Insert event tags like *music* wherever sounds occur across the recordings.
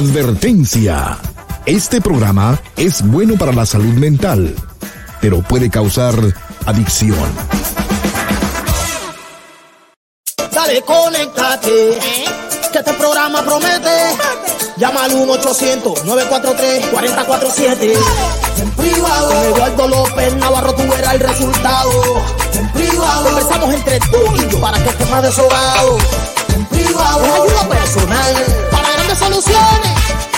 Advertencia. Este programa es bueno para la salud mental, pero puede causar adicción. Dale, conéctate. Que este programa promete. Llama al 1-800-943-4047. En privado. Con Eduardo López Navarro tú verás el resultado. En privado. Conversamos entre tú y yo para que estés más desahogado. En privado. Es ayuda personal soluciones.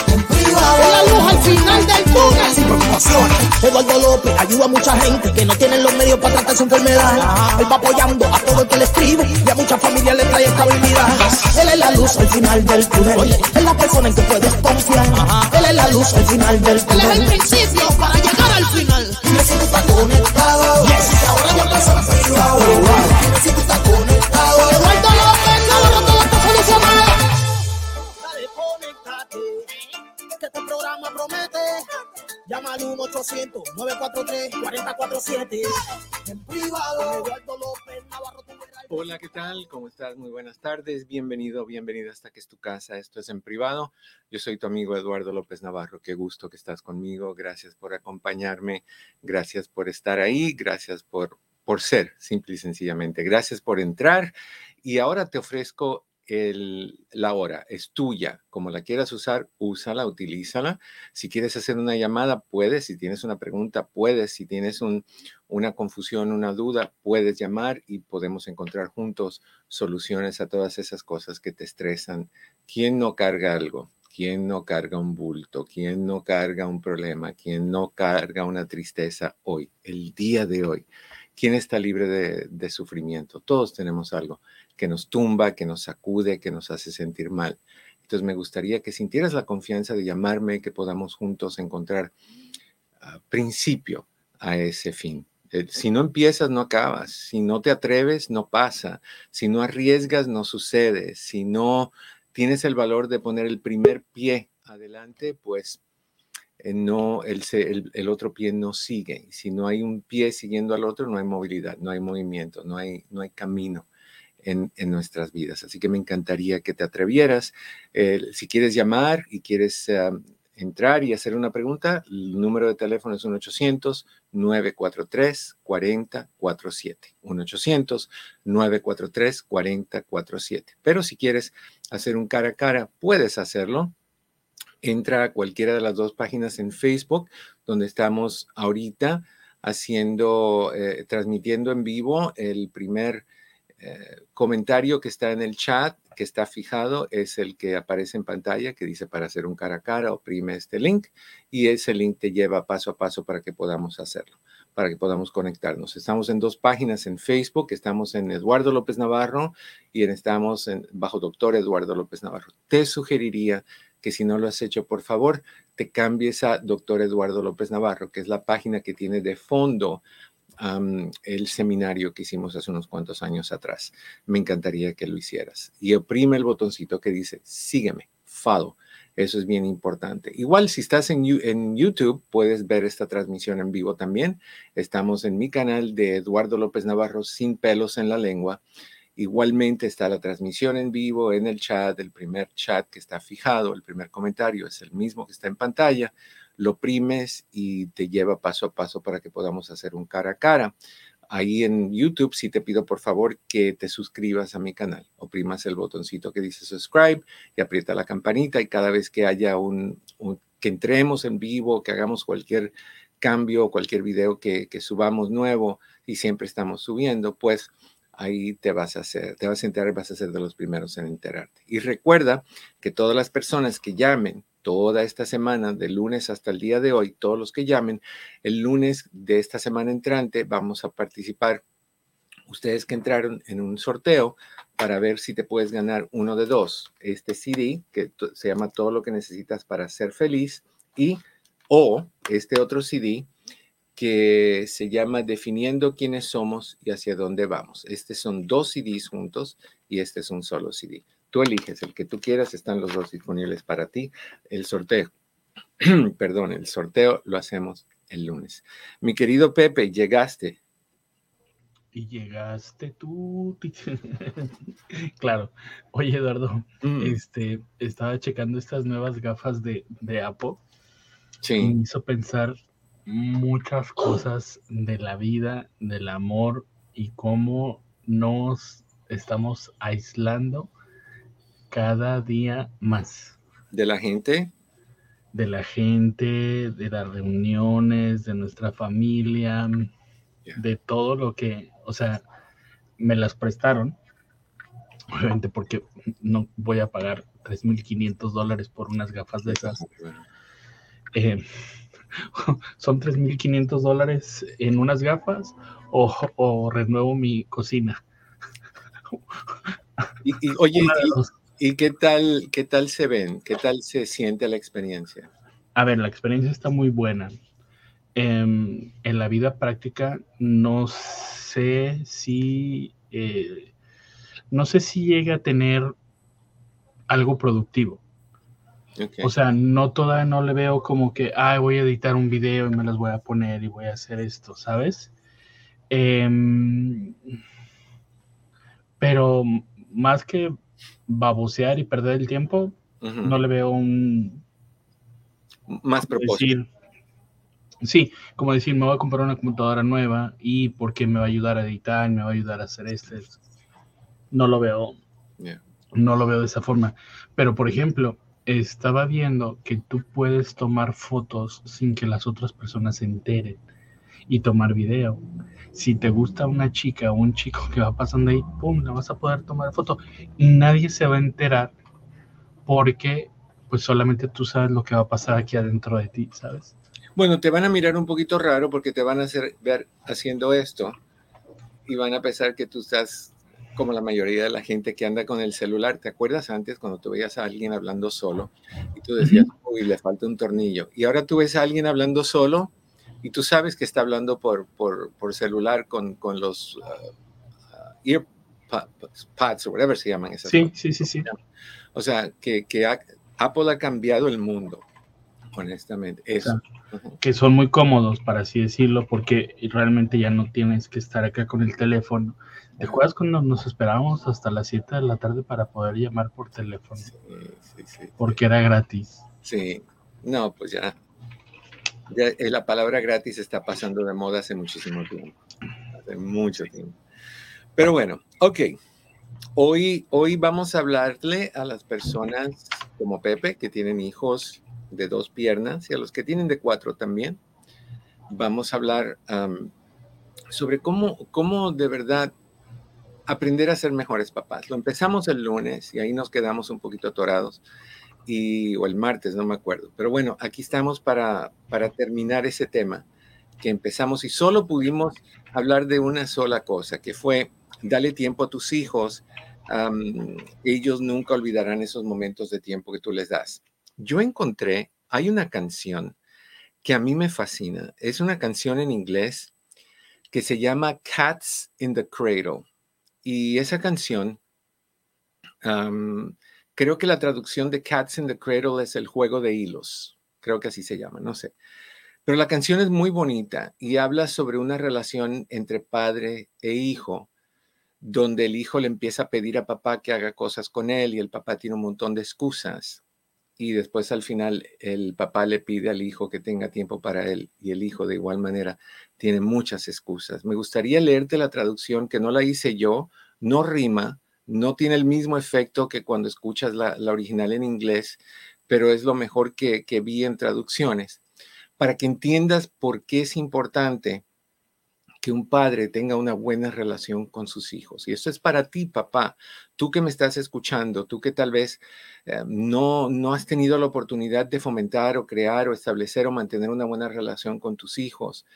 En privado. Es la luz al final del túnel. Sin preocupaciones. Eduardo López ayuda a mucha gente que no tienen los medios para tratar su enfermedad. Él va apoyando a todo el que le escribe y a muchas familias le trae estabilidad. Él es la luz al final del túnel. Es la persona en que puedes confiar. Él es la luz al final del túnel. Él es el principio para llegar al final. Dime si tú estás conectado. Yes. Ahora ya pasa a Llama al 1-800-943-4047. En privado. Eduardo López Navarro Hola, ¿qué tal? ¿Cómo estás? Muy buenas tardes. Bienvenido, bienvenida hasta que es tu casa. Esto es en privado. Yo soy tu amigo Eduardo López Navarro. Qué gusto que estás conmigo. Gracias por acompañarme. Gracias por estar ahí. Gracias por, por ser, simple y sencillamente. Gracias por entrar. Y ahora te ofrezco la hora. Es tuya. Como la quieras usar, úsala, utilízala. Si quieres hacer una llamada, puedes. Si tienes una pregunta, puedes. Si tienes un, una confusión, una duda, puedes llamar y podemos encontrar juntos soluciones a todas esas cosas que te estresan. ¿Quién no carga algo? ¿Quién no carga un bulto? ¿Quién no carga un problema? ¿Quién no carga una tristeza hoy, el día de hoy? ¿Quién está libre de sufrimiento? Todos tenemos algo que nos tumba, que nos sacude, que nos hace sentir mal. Entonces me gustaría que sintieras la confianza de llamarme, que podamos juntos encontrar ah, principio a ese fin. Eh, Si no empiezas, no acabas. Si no te atreves, no pasa. Si no arriesgas, no sucede. Si no tienes el valor de poner el primer pie adelante, pues eh, no, el, el- el otro pie no sigue. Si no hay un pie siguiendo al otro, no hay movilidad, no hay movimiento, no hay, no hay camino en, en nuestras vidas. Así que me encantaría que te atrevieras. Eh, si quieres llamar y quieres ah, entrar y hacer una pregunta, el número de teléfono es 1-800-943-4047. 1-800-943-4047. Pero si quieres hacer un cara a cara, puedes hacerlo. Entra a cualquiera de las dos páginas en Facebook, donde estamos ahorita haciendo, eh, transmitiendo en vivo el primer eh, comentario que está en el chat, que está fijado, es el que aparece en pantalla, que dice para hacer un cara a cara, oprime este link y ese link te lleva paso a paso para que podamos hacerlo, para que podamos conectarnos. Estamos en dos páginas en Facebook, estamos en Eduardo López Navarro y estamos en, bajo doctor Eduardo López Navarro. Te sugeriría que si no lo has hecho, por favor, te cambies a doctor Eduardo López Navarro, que es la página que tiene de fondo el seminario que hicimos hace unos cuantos años atrás. Me encantaría que lo hicieras. Y oprime el botoncito que dice, sígueme, follow. Eso es bien importante. Igual si estás en YouTube, puedes ver esta transmisión en vivo también. Estamos en mi canal de Eduardo López Navarro, sin pelos en la lengua. Igualmente está la transmisión en vivo en el chat, el primer chat que está fijado, el primer comentario es el mismo que está en pantalla lo primes y te lleva paso a paso para que podamos hacer un cara a cara. Ahí en YouTube sí te pido por favor que te suscribas a mi canal. Oprimas el botoncito que dice subscribe y aprieta la campanita y cada vez que haya un, que entremos en vivo, que hagamos cualquier cambio, cualquier video que, que subamos nuevo y siempre estamos subiendo, pues ahí te vas a hacer, te vas a enterar, vas a ser de los primeros en enterarte. Y recuerda que todas las personas que llamen toda esta semana, de lunes hasta el día de hoy, todos los que llamen, el lunes de esta semana entrante vamos a participar, ustedes que entraron en un sorteo para ver si te puedes ganar uno de dos, este CD que se llama Todo lo que necesitas para ser feliz y o este otro CD que se llama Definiendo quiénes somos y hacia dónde vamos. Estos son dos CDs juntos y este es un solo CD. Tú eliges el que tú quieras, están los dos disponibles para ti. El sorteo, *clears throat* perdón, el sorteo lo hacemos el lunes. Mi querido Pepe, llegaste. y llegaste tú. *laughs* claro. Oye, Eduardo, mm. este, estaba checando estas nuevas gafas de, de Apple. Sí. Y me hizo pensar muchas cosas de la vida, del amor y cómo nos estamos aislando cada día más. ¿De la gente? De la gente, de las reuniones, de nuestra familia, de todo lo que, o sea, me las prestaron, obviamente porque no voy a pagar 3.500 dólares por unas gafas de esas. Eh, *laughs* son 3.500 dólares en unas gafas o, renuevo mi cocina. Y, oye, y, qué tal, qué tal se ven? ¿Qué tal se siente la experiencia? A ver, la experiencia está muy buena. Em, en la vida práctica no sé si eh, no sé si llega a tener algo productivo. O sea, no toda, no le veo como que, ah, voy a editar un video y me las voy a poner y voy a hacer esto, ¿sabes? Em, pero más que babosear y perder el tiempo, no le veo un... Más propósito. sí, como decir, me voy a comprar una computadora nueva y porque me va a ayudar a editar, me va a ayudar a hacer este. No lo veo. No lo veo de esa forma. Pero, por ejemplo, estaba viendo que tú puedes tomar fotos sin que las otras personas se enteren y tomar video. Si te gusta una chica o un chico que va pasando ahí, pum, la vas a poder tomar foto y nadie se va a enterar porque pues solamente tú sabes lo que va a pasar aquí adentro de ti, ¿sabes? Bueno, te van a mirar un poquito raro porque te van a hacer ver haciendo esto y van a pensar que tú estás como la mayoría de la gente que anda con el celular. ¿Te acuerdas antes cuando tú veías a alguien hablando solo y tú decías, uy, le falta un tornillo? Y ahora tú ves a alguien hablando solo y tú sabes que está hablando por, por, por celular con, con los uh, earpads o whatever se llaman esas Sí, sí, sí, sí. O sea, que, que Apple ha cambiado el mundo, honestamente. Eso. Que son muy cómodos, para así decirlo, porque realmente ya no tienes que estar acá con el teléfono ¿Te acuerdas cuando nos esperábamos hasta las 7 de la tarde para poder llamar por teléfono? Sí, sí, sí. Porque era gratis. Sí, no, pues ya, ya eh, la palabra gratis está pasando de moda hace muchísimo tiempo. Hace mucho tiempo. Pero bueno, ok. Hoy, hoy vamos a hablarle a las personas como Pepe, que tienen hijos de dos piernas, y a los que tienen de cuatro también. Vamos a hablar sobre cómo, cómo de verdad aprender a ser mejores papás. Lo empezamos el lunes y ahí nos quedamos un poquito atorados, y, o el martes, no me acuerdo. Pero bueno, aquí estamos para, para terminar ese tema que empezamos y solo pudimos hablar de una sola cosa, que fue dale tiempo a tus hijos. ellos nunca olvidarán esos momentos de tiempo que tú les das. Yo encontré, hay una canción que a mí me fascina. Es una canción en inglés que se llama Cats in the Cradle. Y esa canción, creo que la traducción de Cats in the Cradle es el juego de hilos, creo que así se llama, no sé. Pero la canción es muy bonita y habla sobre una relación entre padre e hijo, donde el hijo le empieza a pedir a papá que haga cosas con él y el papá tiene un montón de excusas. Y después al final el papá le pide al hijo que tenga tiempo para él y el hijo de igual manera tiene muchas excusas. Me gustaría leerte la traducción que no la hice yo, no rima, no tiene el mismo efecto que cuando escuchas la, original en inglés, pero es lo mejor que, vi en traducciones, para que entiendas por qué es importante que un padre tenga una buena relación con sus hijos. Y esto es para ti, papá. Tú que me estás escuchando, tú que tal vez eh, no, no has tenido la oportunidad de fomentar o crear o establecer o mantener una buena relación con tus hijos,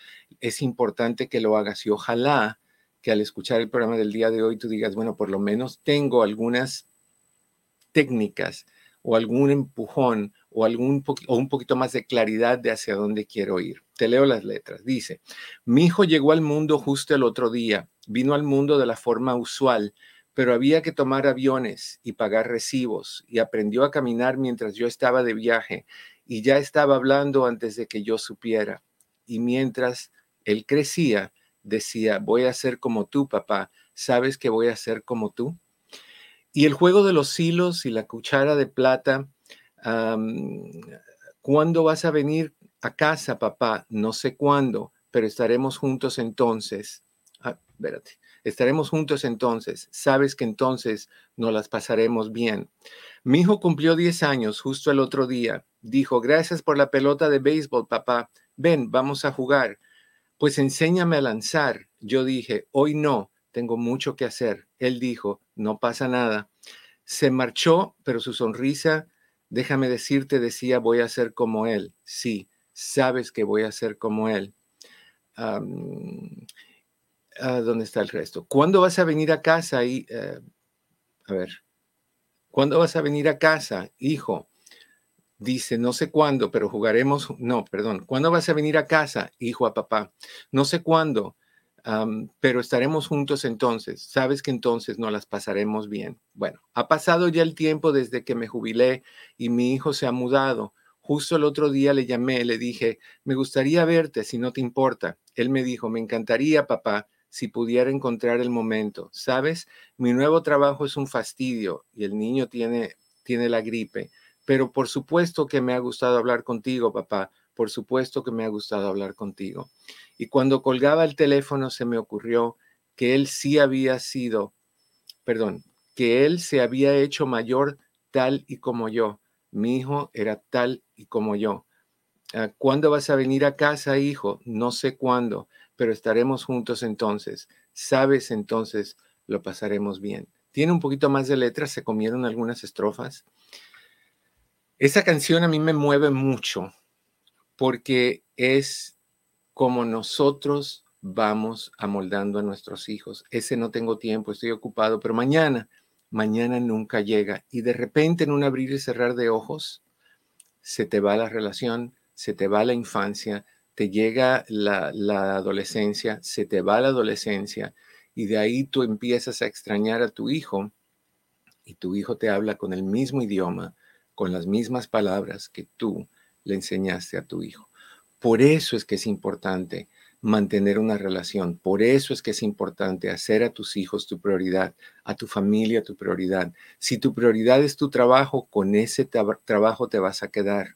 es importante que lo hagas y ojalá que al escuchar el programa del día de hoy tú digas, bueno, por lo menos tengo algunas técnicas o algún empujón o, algún o un poquito más de claridad de hacia dónde quiero ir. Te leo las letras. Dice, mi hijo llegó al mundo justo el otro día, vino al mundo de la forma usual, pero había que tomar aviones y pagar recibos y aprendió a caminar mientras yo estaba de viaje y ya estaba hablando antes de que yo supiera. Y mientras él crecía, decía, voy a ser como tú, papá, ¿sabes que voy a ser como tú? Y el juego de los hilos y la cuchara de plata, ¿cuándo vas a venir a casa, papá? No sé cuándo, pero estaremos juntos entonces. Ah, espérate. Estaremos juntos entonces. Sabes que entonces nos las pasaremos bien. Mi hijo cumplió 10 años justo el otro día. Dijo, gracias por la pelota de béisbol, papá. Ven, vamos a jugar. Pues enséñame a lanzar. Yo dije, hoy no, tengo mucho que hacer. Él dijo, no pasa nada. Se marchó, pero su sonrisa, déjame decirte, decía, voy a ser como él. Sí, sabes que voy a ser como él. Ah, ¿Dónde está el resto? ¿Cuándo vas a venir a casa? Y, eh, a ver, ¿cuándo vas a venir a casa, hijo? Dice, no sé cuándo, pero jugaremos, no, perdón, ¿cuándo vas a venir a casa, hijo a papá? No sé cuándo, pero estaremos juntos entonces. Sabes que entonces no las pasaremos bien. Bueno, ha pasado ya el tiempo desde que me jubilé y mi hijo se ha mudado. Justo el otro día le llamé, le dije, me gustaría verte si no te importa. Él me dijo, me encantaría, papá, si pudiera encontrar el momento. Sabes, mi nuevo trabajo es un fastidio y el niño tiene, tiene la gripe, pero por supuesto que me ha gustado hablar contigo, papá, por supuesto que me ha gustado hablar contigo. Y cuando colgaba el teléfono se me ocurrió que él sí había sido, perdón, que él se había hecho mayor tal y como yo. Mi hijo era tal y como yo. Ah, ¿Cuándo vas a venir a casa, hijo? No sé cuándo pero estaremos juntos entonces. Sabes entonces, lo pasaremos bien. Tiene un poquito más de letras, se comieron algunas estrofas. Esa canción a mí me mueve mucho porque es como nosotros vamos amoldando a nuestros hijos. Ese no tengo tiempo, estoy ocupado, pero mañana, mañana nunca llega. Y de repente en un abrir y cerrar de ojos, se te va la relación, se te va la infancia, te llega la, adolescencia, se te va la adolescencia y de ahí tú empiezas a extrañar a tu hijo y tu hijo te habla con el mismo idioma, con las mismas palabras que tú le enseñaste a tu hijo. Por eso es que es importante mantener una relación, por eso es que es importante hacer a tus hijos tu prioridad, a tu familia tu prioridad. Si tu prioridad es tu trabajo, con ese trabajo te vas a quedar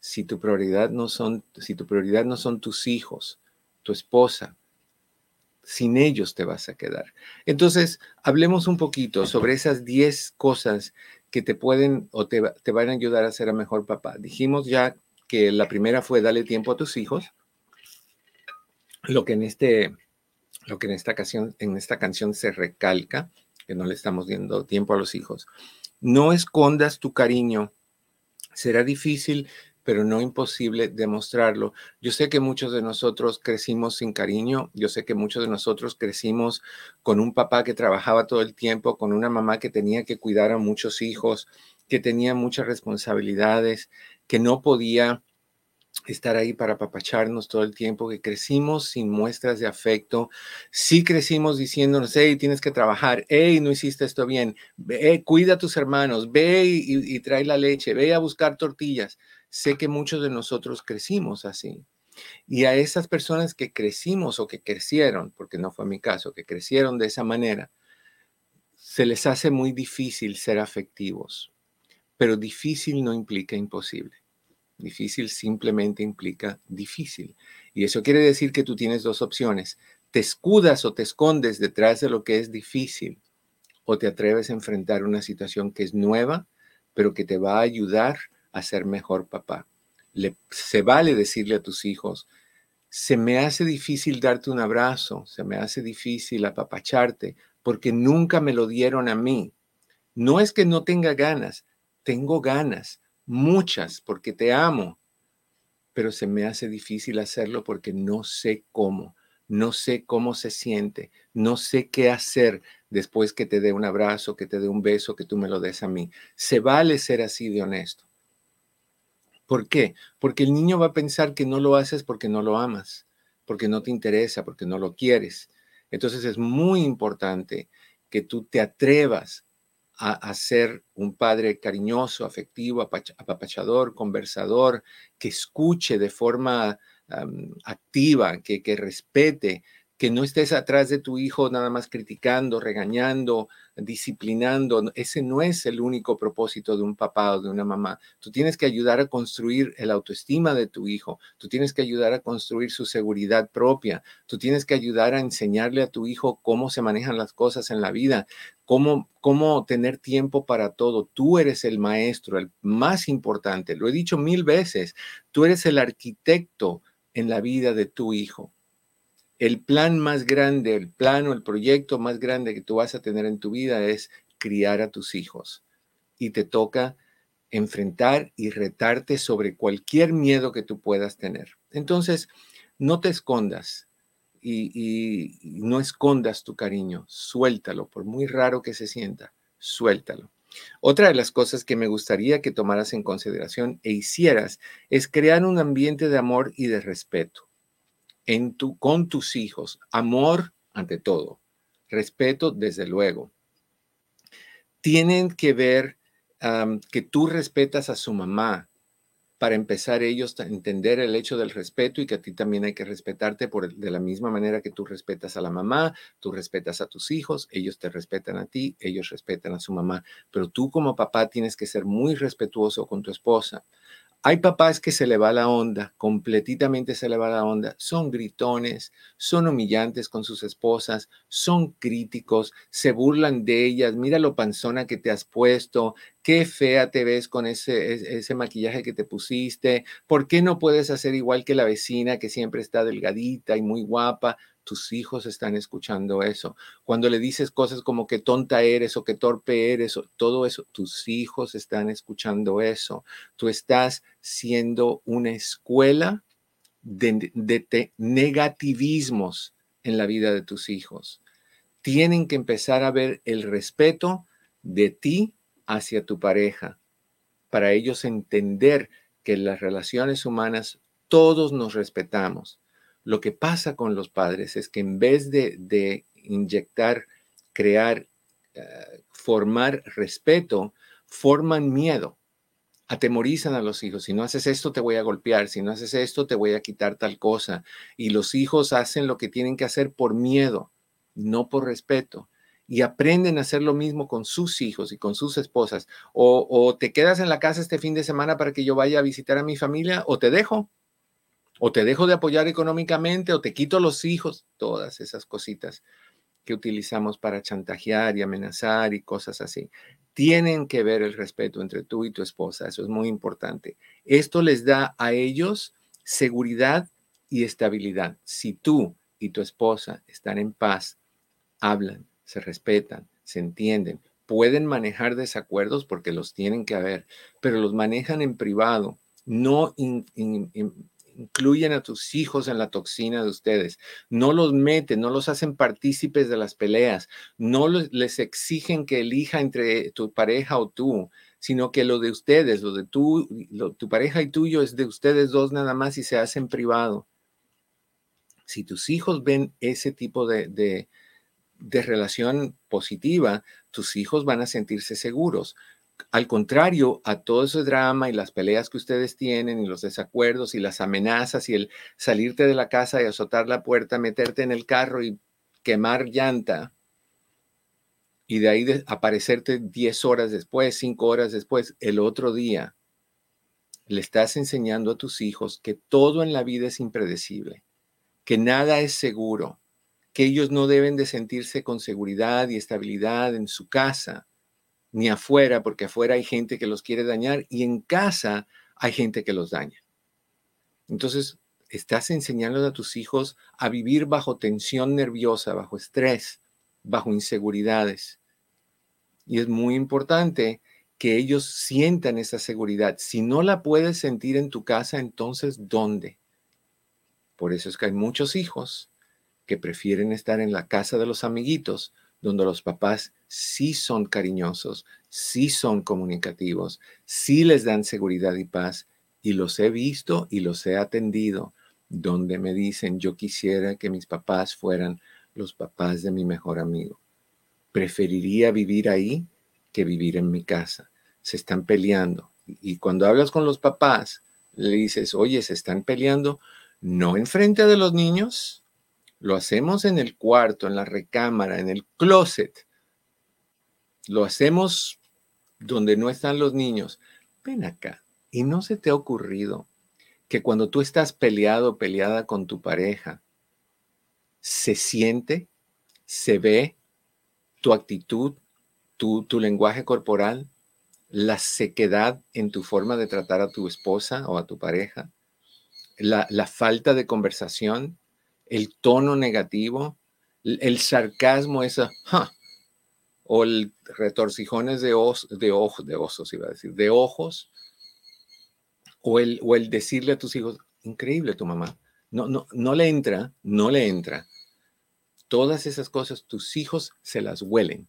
si tu prioridad no son, si tu prioridad no son tus hijos, tu esposa, sin ellos te vas a quedar. Entonces, hablemos un poquito sobre esas 10 cosas que te pueden o te, te, van a ayudar a ser a mejor papá. Dijimos ya que la primera fue darle tiempo a tus hijos. Lo que en este, lo que en esta canción, en esta canción se recalca, que no le estamos dando tiempo a los hijos. No escondas tu cariño. Será difícil pero no imposible demostrarlo. Yo sé que muchos de nosotros crecimos sin cariño, yo sé que muchos de nosotros crecimos con un papá que trabajaba todo el tiempo, con una mamá que tenía que cuidar a muchos hijos, que tenía muchas responsabilidades, que no podía estar ahí para apapacharnos todo el tiempo, que crecimos sin muestras de afecto, sí crecimos diciéndonos, hey, tienes que trabajar, hey, no hiciste esto bien, ve, cuida a tus hermanos, ve y, y trae la leche, ve a buscar tortillas. Sé que muchos de nosotros crecimos así. Y a esas personas que crecimos o que crecieron, porque no fue mi caso, que crecieron de esa manera, se les hace muy difícil ser afectivos. Pero difícil no implica imposible. Difícil simplemente implica difícil. Y eso quiere decir que tú tienes dos opciones. Te escudas o te escondes detrás de lo que es difícil o te atreves a enfrentar una situación que es nueva, pero que te va a ayudar a ser mejor papá. Se vale decirle a tus hijos, se me hace difícil darte un abrazo, se me hace difícil apapacharte, porque nunca me lo dieron a mí. No es que no tenga ganas, tengo ganas, muchas, porque te amo, pero se me hace difícil hacerlo porque no sé cómo, no sé cómo se siente, no sé qué hacer después que te dé un abrazo, que te dé un beso, que tú me lo des a mí. Se vale ser así de honesto. ¿Por qué? Porque el niño va a pensar que no lo haces porque no lo amas, porque no te interesa, porque no lo quieres. Entonces es muy importante que tú te atrevas a, ser un padre cariñoso, afectivo, apapachador, conversador, que escuche de forma activa, que, que respete, que no estés atrás de tu hijo nada más criticando, regañando, disciplinando. Ese no es el único propósito de un papá o de una mamá. Tú tienes que ayudar a construir el autoestima de tu hijo. Tú tienes que ayudar a construir su seguridad propia. Tú tienes que ayudar a enseñarle a tu hijo cómo se manejan las cosas en la vida, cómo, cómo tener tiempo para todo. Tú eres el maestro, el más importante. Lo he dicho mil veces. Tú eres el arquitecto en la vida de tu hijo el plan más grande, el plano, el proyecto más grande que tú vas a tener en tu vida es criar a tus hijos. Y te toca enfrentar y retarte sobre cualquier miedo que tú puedas tener. Entonces, no te escondas y, no escondas tu cariño, suéltalo, por muy raro que se sienta, suéltalo. Otra de las cosas que me gustaría que tomaras en consideración e hicieras es crear un ambiente de amor y de respeto con tus hijos. Amor ante todo. Respeto, desde luego. Tienen que ver que tú respetas a su mamá para empezar ellos a entender el hecho del respeto y que a ti también hay que respetarte por, de la misma manera que tú respetas a la mamá, tú respetas a tus hijos, ellos te respetan a ti, ellos respetan a su mamá, pero tú como papá tienes que ser muy respetuoso con tu esposa. Hay papás que se le va la onda, completamente se le va la onda, son gritones, son humillantes con sus esposas, son críticos, se burlan de ellas, mira lo panzona que te has puesto, qué fea te ves con ese, ese maquillaje que te pusiste, ¿por qué no puedes hacer igual que la vecina que siempre está delgadita y muy guapa? Tus hijos están escuchando eso. Cuando le dices cosas como que tonta eres o que torpe eres, o todo eso, tus hijos están escuchando eso. Tú estás siendo una escuela de, negativismos en la vida de tus hijos. Tienen que empezar a ver el respeto de ti hacia tu pareja, para ellos entender que en las relaciones humanas todos nos respetamos lo que pasa con los padres es que en vez de, inyectar, crear, eh, formar respeto, forman miedo, atemorizan a los hijos. Si no haces esto, te voy a golpear. Si no haces esto, te voy a quitar tal cosa. Y los hijos hacen lo que tienen que hacer por miedo, no por respeto. Y aprenden a hacer lo mismo con sus hijos y con sus esposas. O, o te quedas en la casa este fin de semana para que yo vaya a visitar a mi familia o te dejo o te dejo de apoyar económicamente o te quito los hijos, todas esas cositas que utilizamos para chantajear y amenazar y cosas así. Tienen que ver el respeto entre tú y tu esposa, eso es muy importante. Esto les da a ellos seguridad y estabilidad. Si tú y tu esposa están en paz, hablan, se respetan, se entienden, pueden manejar desacuerdos porque los tienen que haber, pero los manejan en privado, no incluyen a tus hijos en la toxina de ustedes, no los meten, no los hacen partícipes de las peleas, no les exigen que elija entre tu pareja o tú, sino que lo de ustedes, lo de tu pareja y tuyo es de ustedes dos nada más y se hace en privado. Si tus hijos ven ese tipo de relación positiva, tus hijos van a sentirse seguros al contrario a todo ese drama y las peleas que ustedes tienen y los desacuerdos y las amenazas y el salirte de la casa y azotar la puerta, meterte en el carro y quemar llanta y de ahí aparecerte 10 horas después, 5 horas después, el otro día, le estás enseñando a tus hijos que todo en la vida es impredecible, que nada es seguro, que ellos no deben de sentirse con seguridad y estabilidad en su casa ni afuera, porque afuera hay gente que los quiere dañar y en casa hay gente que los daña. Entonces, estás enseñando a tus hijos a vivir bajo tensión nerviosa, bajo estrés, bajo inseguridades. Y es muy importante que ellos sientan esa seguridad. Si no la puedes sentir en tu casa, entonces ¿dónde? Por eso es que hay muchos hijos que prefieren estar en la casa de los amiguitos donde los papás sí son cariñosos, sí son comunicativos, sí les dan seguridad y paz. Y los he visto y los he atendido, donde me dicen, yo quisiera que mis papás fueran los papás de mi mejor amigo. Preferiría vivir ahí que vivir en mi casa. Se están peleando. Y cuando hablas con los papás, le dices, oye, se están peleando, no enfrente de los niños, Lo hacemos en el cuarto, en la recámara, en el closet. Lo hacemos donde no están los niños. Ven acá. ¿Y no se te ha ocurrido que cuando tú estás peleado, peleada con tu pareja, se siente, se ve tu actitud, tu, tu lenguaje corporal, la sequedad en tu forma de tratar a tu esposa o a tu pareja, la, falta de conversación, el tono negativo, el, sarcasmo, esa, o el retorcijones de, de, ojos, de osos, iba a decir, de ojos, o el, o el decirle a tus hijos, increíble tu mamá, no, no, no le entra, no le entra. Todas esas cosas tus hijos se las huelen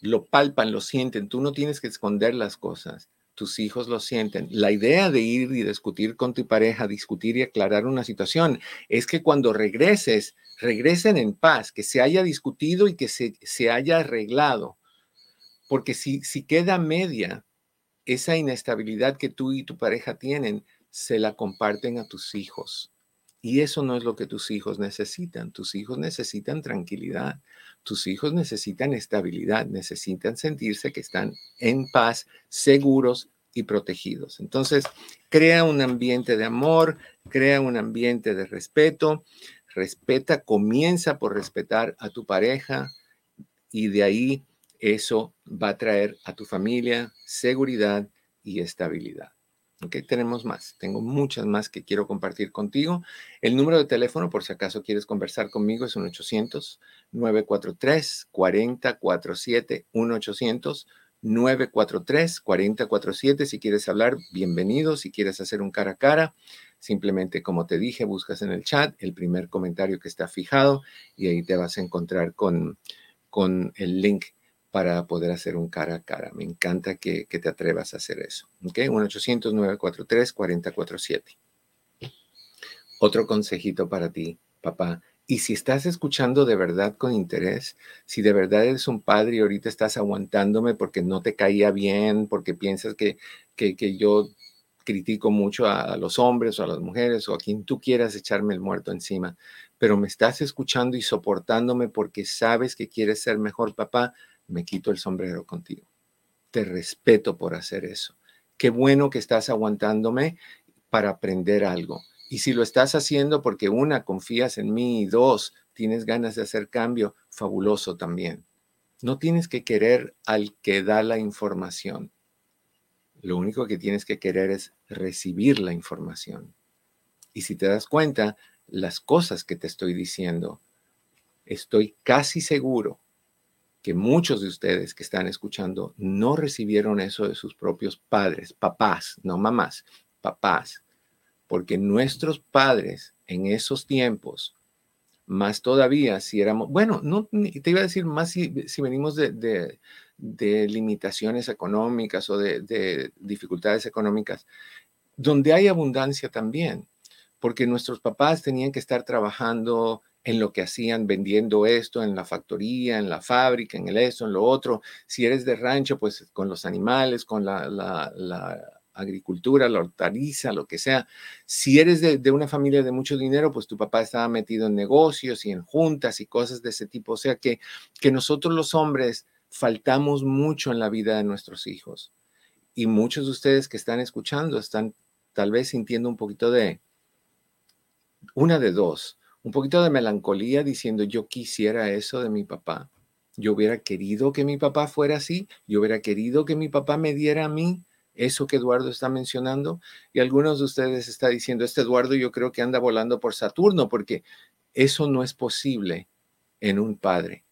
lo palpan, lo sienten. Tú no tienes que esconder las cosas. Tus hijos lo sienten. La idea de ir y discutir con tu pareja, discutir y aclarar una situación, es que cuando regreses, regresen en paz, que se haya discutido y que se, se haya arreglado. Porque si, si queda media, esa inestabilidad que tú y tu pareja tienen, se la comparten a tus hijos. Y eso no es lo que tus hijos necesitan. Tus hijos necesitan tranquilidad. Tus hijos necesitan estabilidad. Necesitan sentirse que están en paz, seguros y protegidos. Entonces, crea un ambiente de amor, crea un ambiente de respeto. Respeta, comienza por respetar a tu pareja y de ahí eso va a traer a tu familia seguridad y estabilidad. Ok, tenemos más. Tengo muchas más que quiero compartir contigo. El número de teléfono, por si acaso quieres conversar conmigo, es un 800-943-4047, 1-800-943-4047. Si quieres hablar, bienvenido. Si quieres hacer un cara a cara, simplemente, como te dije, buscas en el chat el primer comentario que está fijado y ahí te vas a encontrar con, con el link para poder hacer un cara a cara. Me encanta que, te atrevas a hacer eso. ¿Ok? 1-800-943-4047. Otro consejito para ti, papá. Y si estás escuchando de verdad con interés, si de verdad eres un padre y ahorita estás aguantándome porque no te caía bien, porque piensas que, que, que yo critico mucho a, los hombres o a las mujeres o a quien tú quieras echarme el muerto encima, pero me estás escuchando y soportándome porque sabes que quieres ser mejor papá, me quito el sombrero contigo. Te respeto por hacer eso. Qué bueno que estás aguantándome para aprender algo. Y si lo estás haciendo porque una, confías en mí y dos, tienes ganas de hacer cambio, fabuloso también. No tienes que querer al que da la información. Lo único que tienes que querer es recibir la información. Y si te das cuenta, las cosas que te estoy diciendo, estoy casi seguro que muchos de ustedes que están escuchando no recibieron eso de sus propios padres, papás, no mamás, papás, porque nuestros padres en esos tiempos, más todavía si éramos, bueno, no te iba a decir más si, venimos de, limitaciones económicas o de dificultades económicas, donde hay abundancia también, porque nuestros papás tenían que estar trabajando en lo que hacían vendiendo esto en la factoría, en la fábrica, en el esto, en lo otro. Si eres de rancho, pues con los animales, con la, agricultura, la hortaliza, lo que sea. Si eres de, una familia de mucho dinero, pues tu papá estaba metido en negocios y en juntas y cosas de ese tipo. O sea que, que nosotros los hombres faltamos mucho en la vida de nuestros hijos. Y muchos de ustedes que están escuchando están tal vez sintiendo un poquito de, una de dos, un poquito de melancolía diciendo yo quisiera eso de mi papá. Yo hubiera querido que mi papá fuera así, yo hubiera querido que mi papá me diera a mí eso que Eduardo está mencionando. Y algunos de ustedes está diciendo, este Eduardo yo creo que anda volando por Saturno, porque eso no es posible en un padre.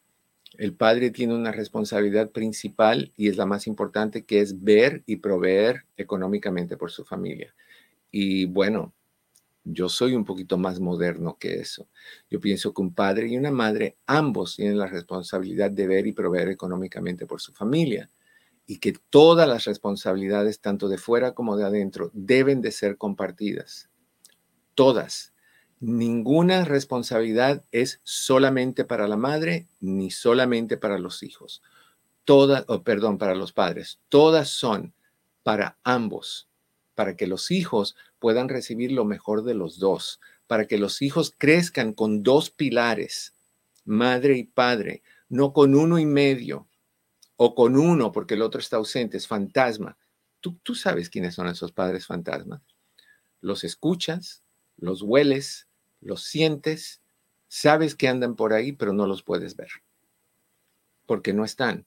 El padre tiene una responsabilidad principal y es la más importante, que es ver y proveer económicamente por su familia. Y bueno, yo soy un poquito más moderno que eso. Yo pienso que un padre y una madre, ambos tienen la responsabilidad de ver y proveer económicamente por su familia y que todas las responsabilidades, tanto de fuera como de adentro, deben de ser compartidas. Todas. Ninguna responsabilidad es solamente para la madre ni solamente para los hijos. Todas, oh, perdón, para los padres. Todas son para ambos, para que los hijos puedan recibir lo mejor de los dos, para que los hijos crezcan con dos pilares, madre y padre, no con uno y medio o con uno porque el otro está ausente, es fantasma. Tú, tú sabes quiénes son esos padres fantasmas. Los escuchas, los hueles, los sientes, sabes que andan por ahí, pero no los puedes ver porque no están.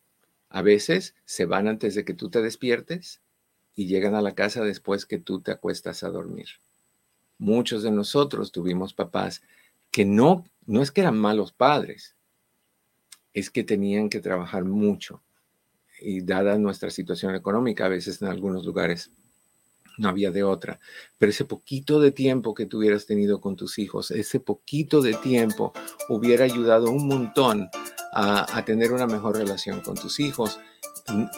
A veces se van antes de que tú te despiertes y llegan a la casa después que tú te acuestas a dormir. Muchos de nosotros tuvimos papás que no, no es que eran malos padres, es que tenían que trabajar mucho. Y dada nuestra situación económica, a veces en algunos lugares no había de otra. Pero ese poquito de tiempo que tuvieras tenido con tus hijos, ese poquito de tiempo hubiera ayudado un montón a, tener una mejor relación con tus hijos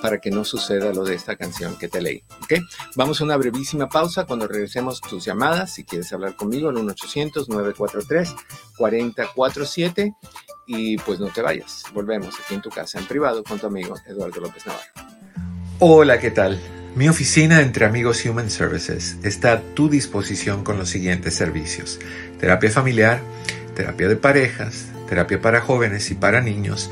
para que no suceda lo de esta canción que te leí. ¿ok? Vamos a una brevísima pausa. Cuando regresemos tus llamadas, si quieres hablar conmigo, en 1-800-943-4047. Y pues no te vayas. Volvemos aquí en tu casa, en privado, con tu amigo Eduardo López Navarro. Hola, ¿qué tal? Mi oficina entre amigos Human Services está a tu disposición con los siguientes servicios. Terapia familiar, terapia de parejas, terapia para jóvenes y para niños,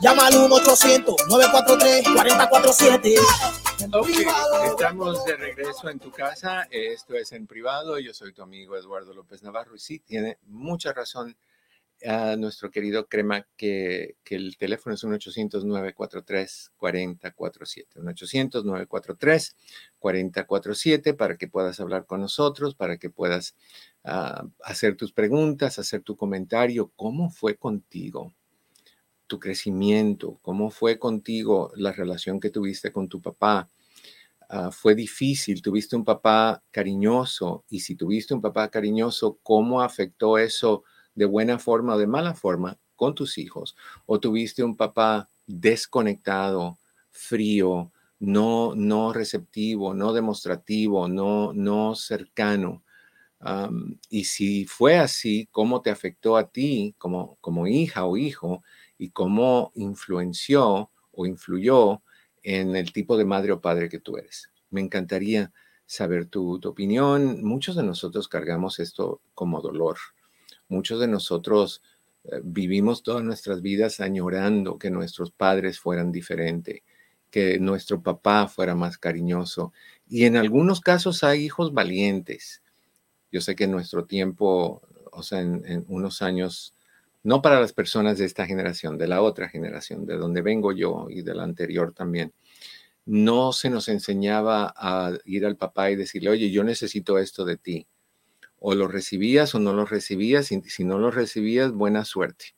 Llama al 1-800-943-4047. estamos de regreso en tu casa. Esto es en privado. Yo soy tu amigo Eduardo López Navarro y sí, tiene mucha razón a nuestro querido Crema que, que el teléfono es 1-800-943-4047. 1-800-943-4047 para que puedas hablar con nosotros, para que puedas ah, hacer tus preguntas, hacer tu comentario. ¿Cómo fue contigo? Tu crecimiento, cómo fue contigo la relación que tuviste con tu papá. Ah, fue difícil, tuviste un papá cariñoso y si tuviste un papá cariñoso, ¿cómo afectó eso de buena forma o de mala forma con tus hijos? ¿O tuviste un papá desconectado, frío, no, no receptivo, no demostrativo, no, no cercano? y si fue así, ¿cómo te afectó a ti como, como hija o hijo y cómo influenció o influyó en el tipo de madre o padre que tú eres. Me encantaría saber tu, opinión. Muchos de nosotros cargamos esto como dolor. Muchos de nosotros eh, vivimos todas nuestras vidas añorando que nuestros padres fueran diferentes, que nuestro papá fuera más cariñoso. Y en algunos casos hay hijos valientes. Yo sé que en nuestro tiempo, o sea, en unos años no para las personas de esta generación, de la otra generación, de donde vengo yo y de la anterior también. No se nos enseñaba a ir al papá y decirle, oye, yo necesito esto de ti. O lo recibías o no lo recibías. Y si no lo recibías, buena suerte.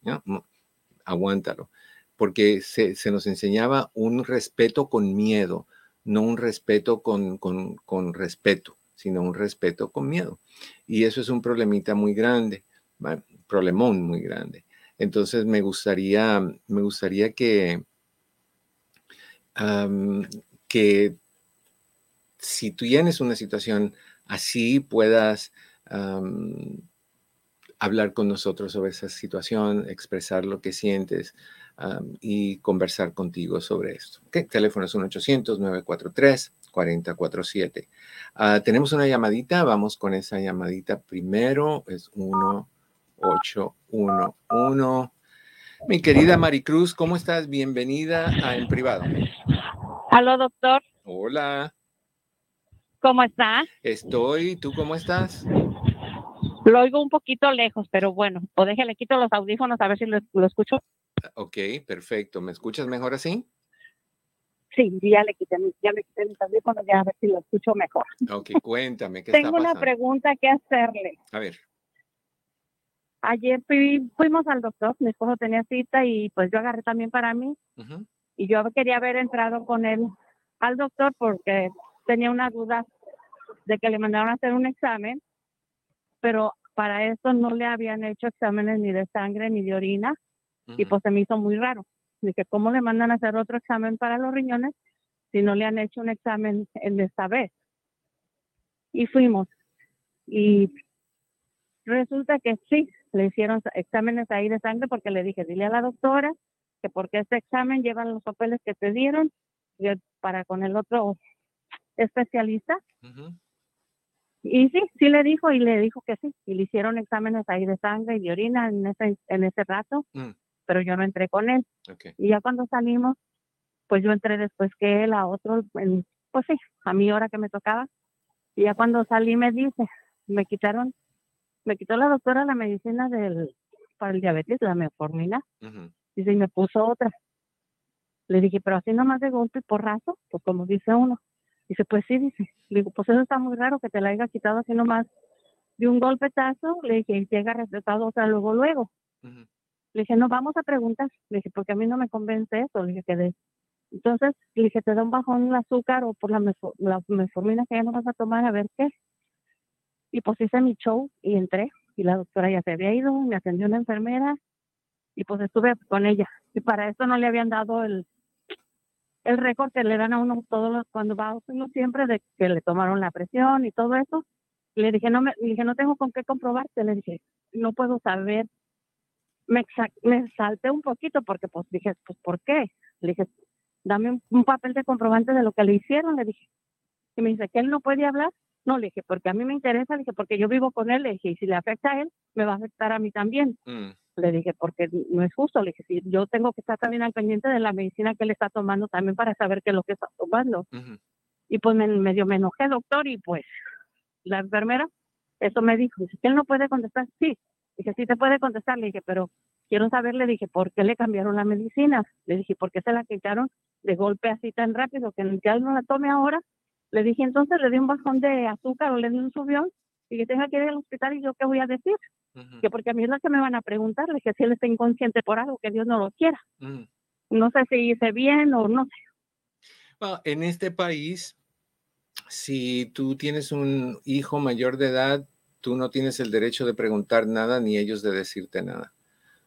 Aguántalo. Porque se, nos enseñaba un respeto con miedo, no un respeto con, con, con respeto, sino un respeto con miedo. Y eso es un problemita muy grande problemón muy grande. Entonces me gustaría, me gustaría que, que si tú tienes una situación así, puedas hablar con nosotros sobre esa situación, expresar lo que sientes y conversar contigo sobre esto. Teléfono es 1-800-943-4047. Ah, tenemos una llamadita, vamos con esa llamadita primero, es 1 811. Mi querida Maricruz, ¿cómo estás? Bienvenida a En Privado. Aló, doctor. Hola. ¿Cómo está? Estoy. ¿Tú cómo estás? Lo oigo un poquito lejos, pero bueno, o déjale quito los audífonos a ver si lo, escucho. Ok, perfecto. ¿Me escuchas mejor así? Sí, ya le quité, ya le quité el teléfono, ya a ver si lo escucho mejor. Ok, *laughs* cuéntame, ¿qué Tengo está una pregunta que hacerle. A ver. Ayer fui- fuimos al doctor, mi esposo tenía cita y pues yo agarré también para mí y yo quería haber entrado con él al doctor porque tenía una duda de que le mandaron a hacer un examen, pero para eso no le habían hecho exámenes ni de sangre ni de orina y pues se me hizo muy raro. Dije, ¿cómo le mandan a hacer otro examen para los riñones si no le han hecho un examen en esta vez? Y fuimos. Y resulta que sí, le hicieron exámenes ahí de sangre porque le dije, dile a la doctora que porque este examen llevan los papeles que te dieron para con el otro especialista. Y sí, sí le dijo y le dijo que sí. Y le hicieron exámenes ahí de sangre y de orina en ese, en ese rato, Mm. pero yo no entré con él. Ok. Y ya cuando salimos, pues yo entré después que él a otro, en- pues sí, a mi hora que me tocaba. Y ya cuando salí me dice, me quitaron, me quitó la doctora la medicina del, para el diabetes, la metformina, Ujú. dice, y me puso otra. Le dije, pero así nomás de golpe y porrazo, pues como dice uno. Dice, pues sí, dice. Le digo, pues eso está muy raro que te la haya quitado así nomás de un golpetazo. Le dije, y haya respetado otra luego, luego. Le dije, no, vamos a preguntar. Le dije, porque a mí no me convence eso. Le dije, que de... Entonces, le dije, te da un bajón el azúcar o por la, meso- la metformina que ya no vas a tomar, a ver qué. Y pues hice mi show y entré. Y la doctora ya se había ido, me atendió una enfermera y pues estuve con ella. Y para eso no le habían dado el, el récord que le dan a uno todos los, cuando va a uno siempre de que le tomaron la presión y todo eso. Le dije, no me, le dije, no tengo con qué comprobarte. Le dije, no puedo saber me, me salté un poquito porque pues dije, pues ¿por qué? Le dije, dame un, un papel de comprobante de lo que le hicieron, le dije. Y me dice, ¿que él no puede hablar? No, le dije, porque a mí me interesa, le dije, porque yo vivo con él, le dije, y si le afecta a él, me va a afectar a mí también. Mm. Le dije, porque no es justo, le dije, si yo tengo que estar también al pendiente de la medicina que él está tomando también para saber qué es lo que está tomando. Y pues me, medio me enojé, doctor, y pues la enfermera, eso me dijo, dice, él no puede contestar, sí, dije, sí te puede contestar, le dije, pero quiero saber, le dije, ¿por qué le cambiaron la medicina? Le dije, ¿por qué se la quitaron de golpe así tan rápido que ya no la tome ahora? Le dije, entonces le di un bajón de azúcar o le di un subión y que tenga que ir al hospital y yo qué voy a decir, Ujú. que porque a mí es lo que me van a preguntar, dije, si él está inconsciente por algo, que Dios no lo quiera. Ujú. No sé si hice bien o no sé. Bueno, en este país, si tú tienes un hijo mayor de edad, tú no tienes el derecho de preguntar nada ni ellos de decirte nada.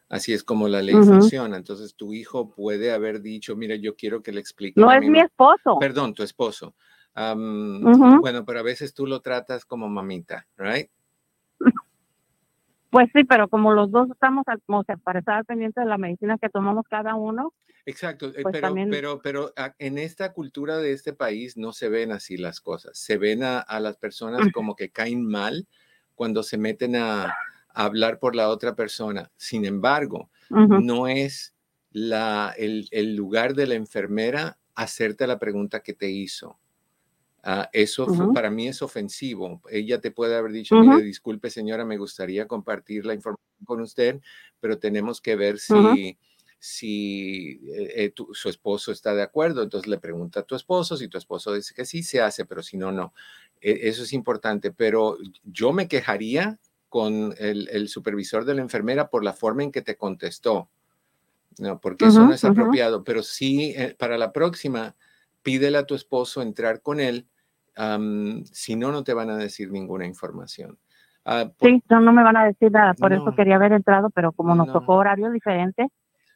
Así es como la ley Ujú. funciona. Entonces tu hijo puede haber dicho, mira, yo quiero que le explique. No es mi ma-". esposo. Perdón, tu esposo. Ujú. Bueno, pero a veces tú lo tratas como mamita, ¿right? Pues sí, pero como los dos estamos, o sea, para estar al pendiente de la medicina que tomamos cada uno, Exacto, eh, Pues pero, también- pero, pero ah, en esta cultura de este país no se ven así las cosas. Se ven a, a las personas como que caen mal cuando se meten a, a hablar por la otra persona. Sin embargo, no es la, el, el lugar de la enfermera hacerte la pregunta que te hizo. Ah, eso fue- Ujú. para mí es ofensivo. Ella te puede haber dicho, Ujú. mire, disculpe señora, me gustaría compartir la información con usted, pero tenemos que ver si, Ujú. si eh, eh, tu- su esposo está de acuerdo. Entonces le pregunta a tu esposo, si tu esposo dice que sí, se hace, pero si no, no. E- eso es importante, pero yo me quejaría con el, el supervisor de la enfermera por la forma en que te contestó. No, porque eso no es apropiado, pero sí eh, para la próxima, pídele a tu esposo entrar con él, am, si no, no te van a decir ninguna información. Ah, por- Sí, no, no me van a decir nada, por No. eso quería haber entrado, pero como nos No. tocó horario diferente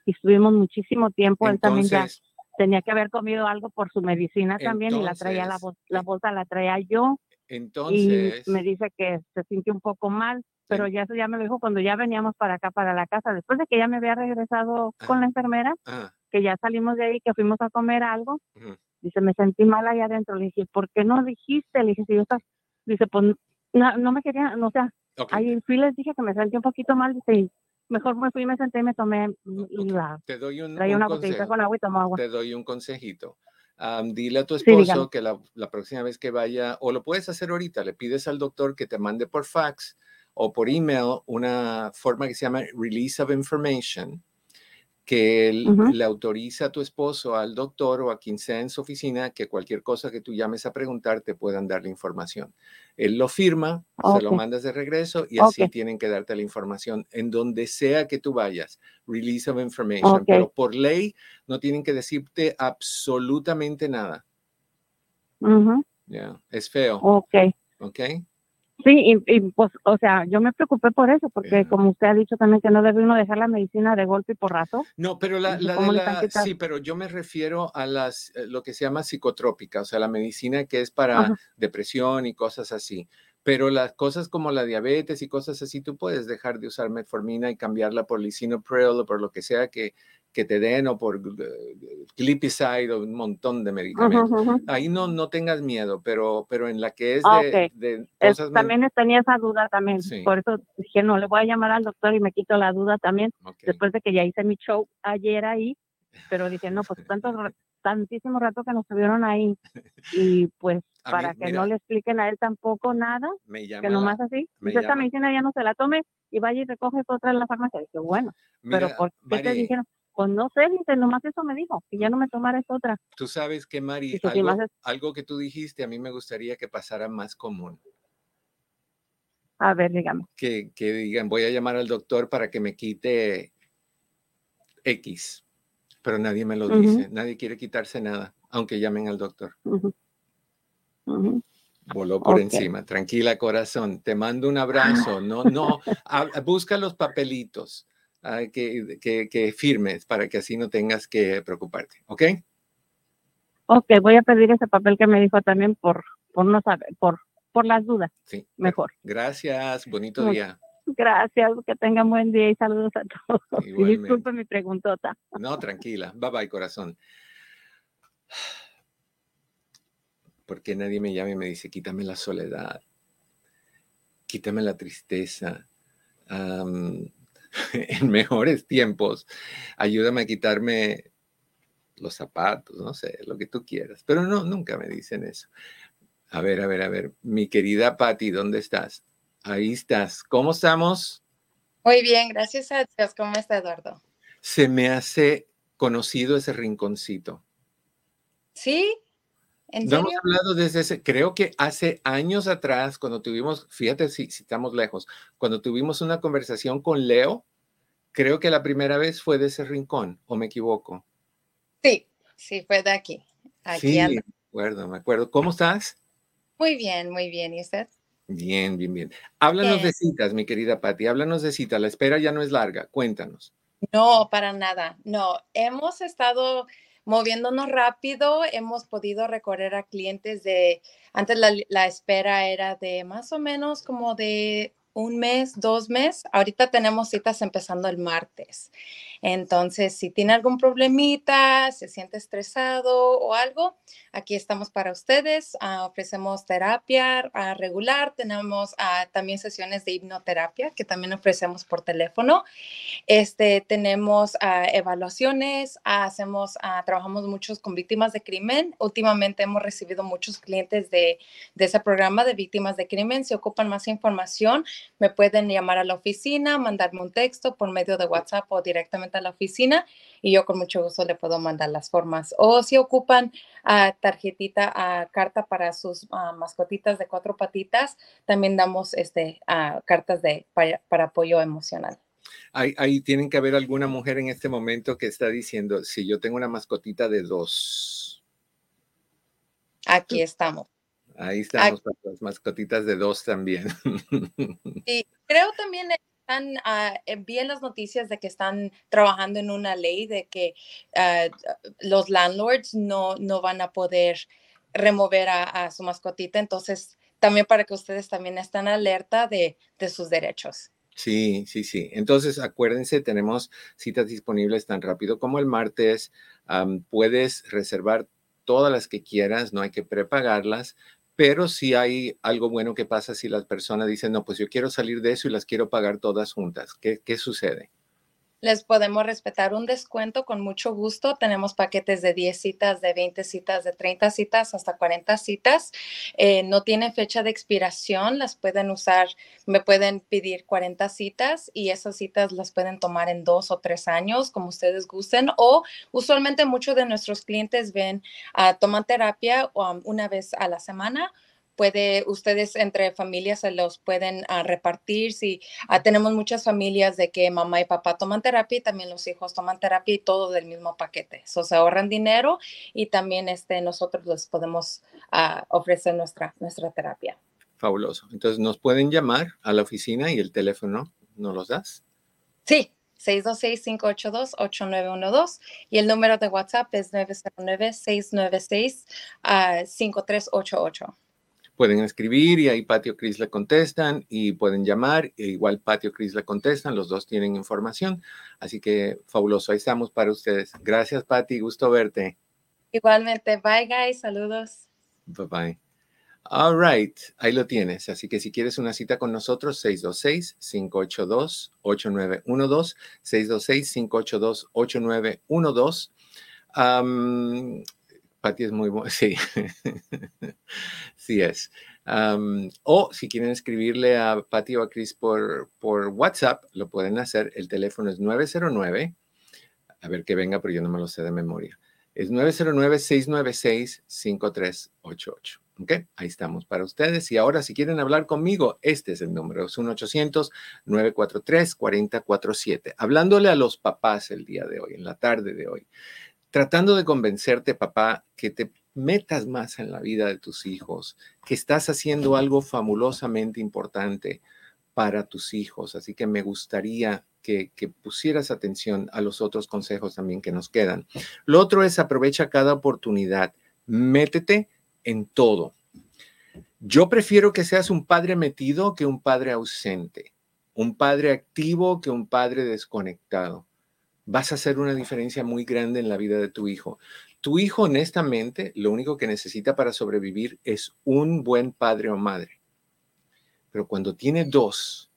y estuvimos muchísimo tiempo, él también ya entonces, tenía que haber comido algo por su medicina también y la traía la, Entonces, la bolsa, la traía yo entonces, y me dice que se sintió un poco mal, pero ya eso ya me lo dijo cuando ya veníamos para acá, para la casa, después de que ya me había regresado con Ajá. la enfermera, ah, que ya salimos de ahí, que fuimos a comer algo, ujú, dice, me sentí mal ahí adentro, le dije, ¿por qué no dijiste? Le dije, si yo estás, dice, pues no, no me quería, no, o sea, ahí fui les dije que me sentí un poquito mal, dice, mejor me fui, me senté y me tomé, la, te doy un, una botellita con agua y tomó agua. te doy un consejito. Dile a tu Sí, esposo dígame. que la, la próxima vez que vaya, o lo puedes hacer ahorita, le pides al doctor que te mande por fax o por email una forma que se llama Release of Information, que él le autoriza a tu esposo, al doctor o a quien sea en su oficina que cualquier cosa que tú llames a preguntar te puedan dar la información. Él lo firma, se lo mandas de regreso y así tienen que darte la información en donde sea que tú vayas. Release of information. Pero por ley no tienen que decirte absolutamente nada. Ya, es feo. Ok. Ok. Sí, y, pues, o sea, yo me preocupé por eso, porque como usted ha dicho también que no debe uno dejar la medicina de golpe y porrazo. No, pero la, la, de la sí, pero yo me refiero a las, eh, lo que se llama psicotrópica, o sea, la medicina que es para depresión y cosas así. Pero las cosas como la diabetes y cosas así, tú puedes dejar de usar metformina y cambiarla por lisinopril o por lo que sea que, que te den o por glipizide o un montón de medicamentos. Ahí no, no tengas miedo, pero, pero en la que es ah, de, cosas... también tenía esa duda también, por eso dije, no, le voy a llamar al doctor y me quito la duda también, después de que ya hice mi show ayer ahí, pero dije, no, pues *laughs* tanto, tantísimo rato que nos estuvieron ahí y pues *laughs* para que no le expliquen a él tampoco nada, que nomás así, me esta medicina ya no se la tome y vaya y recoge otra en la farmacia. Dije, bueno, pero ¿por qué te dijeron? Pues no sé, dice, nomás eso me dijo, que ya no me tomara esta otra. Tú sabes que, Mari, algo, que tú dijiste, a mí me gustaría que pasara más común. A ver, dígame. Que, que digan, voy a llamar al doctor para que me quite X, pero nadie me lo dice, nadie quiere quitarse nada, aunque llamen al doctor. Voló por encima. Tranquila, corazón. Te mando un abrazo. No, no. *laughs* busca los papelitos que, firmes para que así no tengas que preocuparte, ¿ok? Ok, voy a pedir ese papel que me dijo también por, por no saber, por, por las dudas. Sí. Mejor. Gracias, bonito día. Gracias, que tengan buen día y saludos a todos. *laughs* Y disculpe mi preguntota. No, tranquila. Bye bye, corazón. *sighs* Porque nadie me llama y me dice, quítame la soledad, quítame la tristeza, *laughs* en mejores tiempos, ayúdame a quitarme los zapatos, no sé, lo que tú quieras. Pero no, nunca me dicen eso. A ver, a ver, a ver. Mi querida Patti, ¿dónde estás? Ahí estás. ¿Cómo estamos? Muy bien, gracias a Dios. ¿Cómo está Eduardo? Se me hace conocido ese rinconcito. Sí, no hemos hablado desde ese, creo que hace años atrás, cuando tuvimos, fíjate si, estamos lejos, cuando tuvimos una conversación con Leo, creo que la primera vez fue de ese rincón, ¿o me equivoco? Sí, sí, fue de aquí. aquí sí, me acuerdo, me acuerdo. ¿Cómo estás? Muy bien, muy bien. ¿Y usted? Bien, bien, bien. Háblanos de citas, mi querida Patti, háblanos de citas. La espera ya no es larga, cuéntanos. No, para nada. No, hemos estado moviéndonos rápido, hemos podido recorrer a clientes de, antes la, espera era de más o menos como de un mes, dos meses. Ahorita tenemos citas empezando el martes. Entonces, si tiene algún problemita, se siente estresado o algo, aquí estamos para ustedes. Ah, ofrecemos terapia uh, regular, tenemos ah, también sesiones de hipnoterapia que también ofrecemos por teléfono. Este, tenemos evaluaciones, hacemos, trabajamos muchos con víctimas de crimen. Últimamente hemos recibido muchos clientes de, ese programa de víctimas de crimen. Si ocupan más información, me pueden llamar a la oficina, mandarme un texto por medio de WhatsApp o directamente a la oficina y yo con mucho gusto le puedo mandar las formas. O si ocupan uh, tarjetita, a carta para sus mascotitas de cuatro patitas, también damos este, cartas de, para, apoyo emocional. Ahí, tienen que haber alguna mujer en este momento que está diciendo, si yo tengo una mascotita de dos. Aquí estamos. Ahí estamos las mascotitas de dos también. *laughs* Y creo también están, uh, vi las noticias de que están trabajando en una ley de que ah, los landlords no, no van a poder remover a, su mascotita. Entonces, también para que ustedes también estén alerta de, de sus derechos. Sí, sí, sí. Entonces, acuérdense, tenemos citas disponibles tan rápido como el martes. puedes reservar todas las que quieras, no hay que prepagarlas pero si hay algo bueno que pasa si las personas dicen, no, pues yo quiero salir de eso y las quiero pagar todas juntas. ¿Qué, qué sucede? Les podemos respetar un descuento con mucho gusto. Tenemos paquetes de 10 citas, de 20 citas, de 30 citas hasta 40 citas. Eh, no tienen fecha de expiración, las pueden usar, me pueden pedir 40 citas y esas citas las pueden tomar en dos o tres años, como ustedes gusten. O usualmente muchos de nuestros clientes ven, uh, toman terapia um, una vez a la semana puede, ustedes entre familias se los pueden ah, repartir. Si ah, tenemos muchas familias de que mamá y papá toman terapia y también los hijos toman terapia y todo del mismo paquete. Eso se ahorran dinero y también este, nosotros les podemos ah, ofrecer nuestra, nuestra terapia. Fabuloso. Entonces nos pueden llamar a la oficina y el teléfono, ¿no los das? Sí, 626-582-8912 y el número de WhatsApp es 909-696-5388 pueden escribir y ahí Patio Cris le contestan y pueden llamar, e igual Patio Cris le contestan, los dos tienen información, así que fabuloso, ahí estamos para ustedes. Gracias Pati, gusto verte. Igualmente, bye guys, saludos. Bye bye. All right, ahí lo tienes. Así que si quieres una cita con nosotros, 626-582-8912, 626-582-8912. Um, Pati es muy buena, *laughs* sí, sí es. o si quieren escribirle a Pati o a Chris por, por WhatsApp, lo pueden hacer. El teléfono es 909, a ver que venga, pero yo no me lo sé de memoria. Es 909-696-5388. ¿Ok? Ahí estamos para ustedes. Y ahora, si quieren hablar conmigo, este es el número, es 1-800-943-4047. Hablándole a los papás el día de hoy, en la tarde de hoy tratando de convencerte, papá, que te metas más en la vida de tus hijos, que estás haciendo algo fabulosamente importante para tus hijos. Así que me gustaría que, pusieras atención a los otros consejos también que nos quedan. Lo otro es aprovecha cada oportunidad, métete en todo. Yo prefiero que seas un padre metido que un padre ausente, un padre activo que un padre desconectado vas a hacer una diferencia muy grande en la vida de tu hijo. Tu hijo, honestamente, lo único que necesita para sobrevivir es un buen padre o madre. Pero cuando tiene dos,